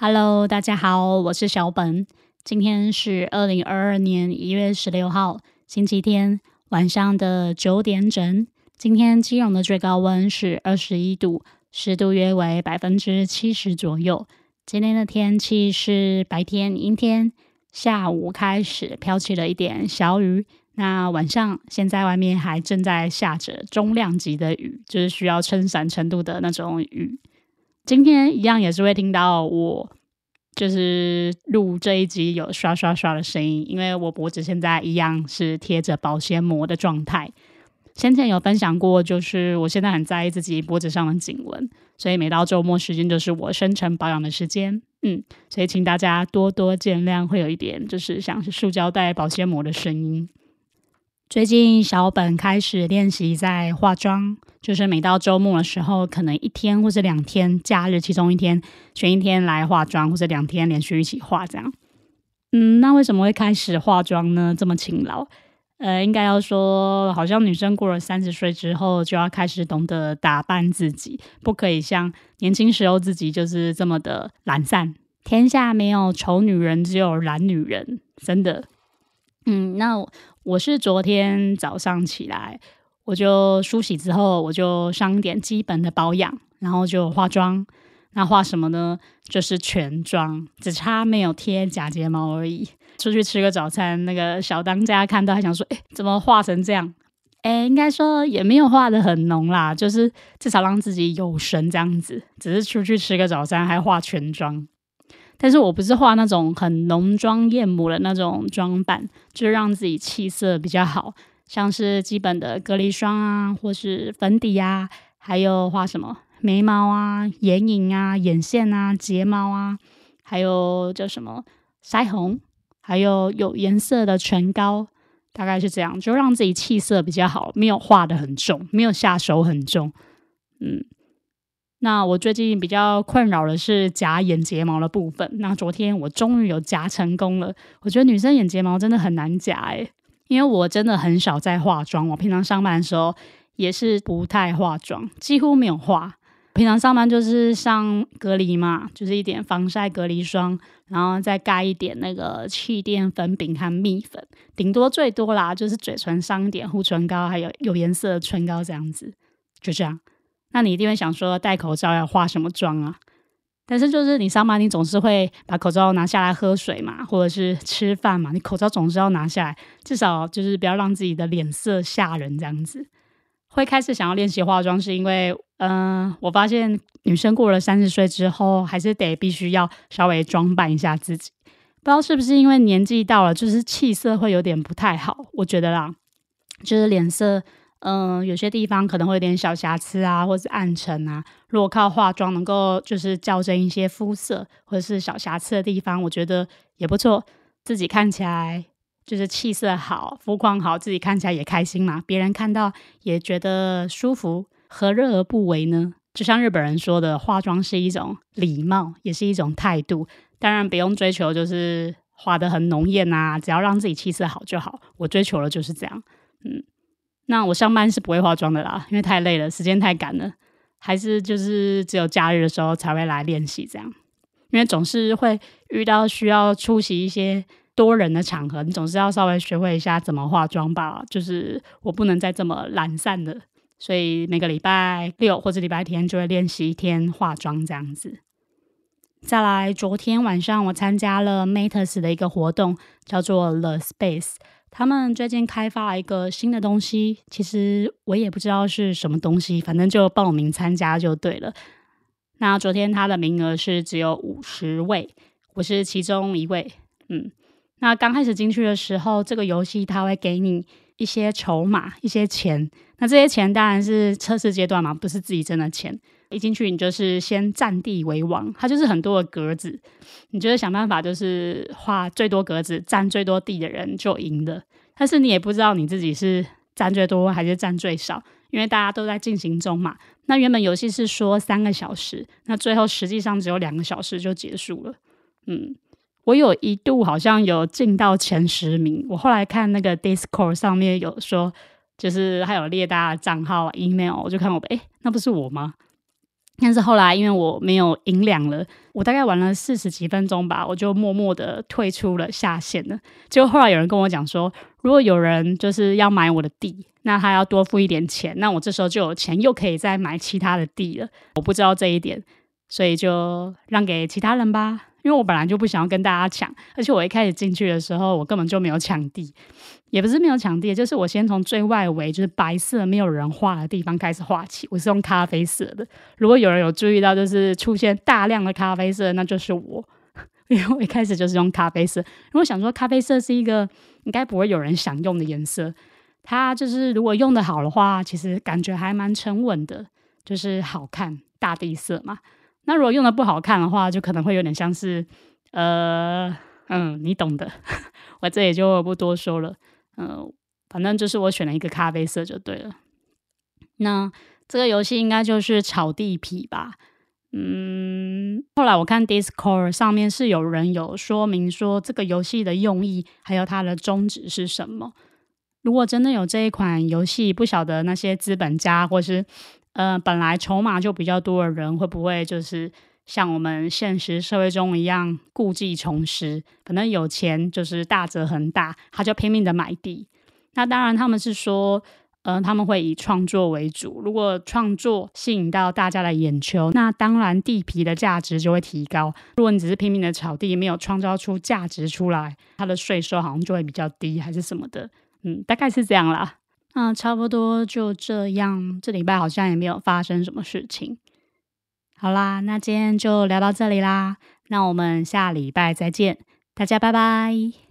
Hello，大家好，我是小本。今天是二零二二年一月十六号，星期天晚上的九点整。今天基隆的最高温是二十一度，湿度约为百分之七十左右。今天的天气是白天阴天，下午开始飘起了一点小雨。那晚上现在外面还正在下着中量级的雨，就是需要撑伞程度的那种雨。今天一样也是会听到我就是录这一集有刷刷刷的声音，因为我脖子现在一样是贴着保鲜膜的状态。先前有分享过，就是我现在很在意自己脖子上的颈纹，所以每到周末时间就是我深层保养的时间。嗯，所以请大家多多见谅，会有一点就是像是塑胶袋保鲜膜的声音。最近小本开始练习在化妆，就是每到周末的时候，可能一天或者两天假日其中一天选一天来化妆，或者两天连续一起化这样。嗯，那为什么会开始化妆呢？这么勤劳？呃，应该要说，好像女生过了三十岁之后，就要开始懂得打扮自己，不可以像年轻时候自己就是这么的懒散。天下没有丑女人，只有懒女人，真的。嗯，那。我是昨天早上起来，我就梳洗之后，我就上点基本的保养，然后就化妆。那化什么呢？就是全妆，只差没有贴假睫毛而已。出去吃个早餐，那个小当家看到还想说：“哎，怎么化成这样？”哎，应该说也没有化的很浓啦，就是至少让自己有神这样子。只是出去吃个早餐，还化全妆。但是我不是画那种很浓妆艳抹的那种妆扮，就是让自己气色比较好，像是基本的隔离霜啊，或是粉底啊，还有画什么眉毛啊、眼影啊、眼线啊、睫毛啊，还有叫什么腮红，还有有颜色的唇膏，大概是这样，就让自己气色比较好，没有画的很重，没有下手很重，嗯。那我最近比较困扰的是夹眼睫毛的部分。那昨天我终于有夹成功了。我觉得女生眼睫毛真的很难夹诶，因为我真的很少在化妆。我平常上班的时候也是不太化妆，几乎没有化。平常上班就是上隔离嘛，就是一点防晒隔离霜，然后再盖一点那个气垫粉饼和蜜粉，顶多最多啦就是嘴唇上一点护唇膏，还有有颜色的唇膏这样子，就这样。那你一定会想说戴口罩要化什么妆啊？但是就是你上班，你总是会把口罩拿下来喝水嘛，或者是吃饭嘛，你口罩总是要拿下来，至少就是不要让自己的脸色吓人这样子。会开始想要练习化妆，是因为嗯，我发现女生过了三十岁之后，还是得必须要稍微装扮一下自己。不知道是不是因为年纪到了，就是气色会有点不太好。我觉得啦，就是脸色。嗯，有些地方可能会有点小瑕疵啊，或者是暗沉啊。如果靠化妆能够就是校正一些肤色或者是小瑕疵的地方，我觉得也不错。自己看起来就是气色好、肤况好，自己看起来也开心嘛。别人看到也觉得舒服，何乐而不为呢？就像日本人说的，化妆是一种礼貌，也是一种态度。当然不用追求就是化的很浓艳啊，只要让自己气色好就好。我追求的就是这样，嗯。那我上班是不会化妆的啦，因为太累了，时间太赶了，还是就是只有假日的时候才会来练习这样。因为总是会遇到需要出席一些多人的场合，你总是要稍微学会一下怎么化妆吧。就是我不能再这么懒散的，所以每个礼拜六或者礼拜天就会练习一天化妆这样子。再来，昨天晚上我参加了 Mates 的一个活动，叫做 The Space。他们最近开发了一个新的东西，其实我也不知道是什么东西，反正就报名参加就对了。那昨天他的名额是只有五十位，我是其中一位。嗯，那刚开始进去的时候，这个游戏他会给你一些筹码、一些钱。那这些钱当然是测试阶段嘛，不是自己真的钱。一进去，你就是先占地为王，它就是很多的格子，你就是想办法，就是画最多格子、占最多地的人就赢了。但是你也不知道你自己是占最多还是占最少，因为大家都在进行中嘛。那原本游戏是说三个小时，那最后实际上只有两个小时就结束了。嗯，我有一度好像有进到前十名，我后来看那个 Discord 上面有说，就是还有列大家账号、email，我就看我，哎，那不是我吗？但是后来因为我没有银两了，我大概玩了四十几分钟吧，我就默默的退出了下线了。结果后来有人跟我讲说，如果有人就是要买我的地，那他要多付一点钱，那我这时候就有钱又可以再买其他的地了。我不知道这一点，所以就让给其他人吧。因为我本来就不想要跟大家抢，而且我一开始进去的时候，我根本就没有抢地，也不是没有抢地，就是我先从最外围，就是白色没有人画的地方开始画起。我是用咖啡色的，如果有人有注意到，就是出现大量的咖啡色，那就是我，因为我一开始就是用咖啡色，因为我想说咖啡色是一个应该不会有人想用的颜色，它就是如果用的好的话，其实感觉还蛮沉稳的，就是好看大地色嘛。那如果用的不好看的话，就可能会有点像是，呃，嗯，你懂的，我这也就不多说了。嗯，反正就是我选了一个咖啡色就对了。那这个游戏应该就是炒地皮吧？嗯，后来我看 Discord 上面是有人有说明说这个游戏的用意还有它的宗旨是什么。如果真的有这一款游戏，不晓得那些资本家或是。呃，本来筹码就比较多的人，会不会就是像我们现实社会中一样故技重施？可能有钱就是大则恒大，他就拼命的买地。那当然，他们是说，呃，他们会以创作为主。如果创作吸引到大家的眼球，那当然地皮的价值就会提高。如果你只是拼命的炒地，没有创造出价值出来，它的税收好像就会比较低，还是什么的。嗯，大概是这样啦。那差不多就这样，这礼拜好像也没有发生什么事情。好啦，那今天就聊到这里啦，那我们下礼拜再见，大家拜拜。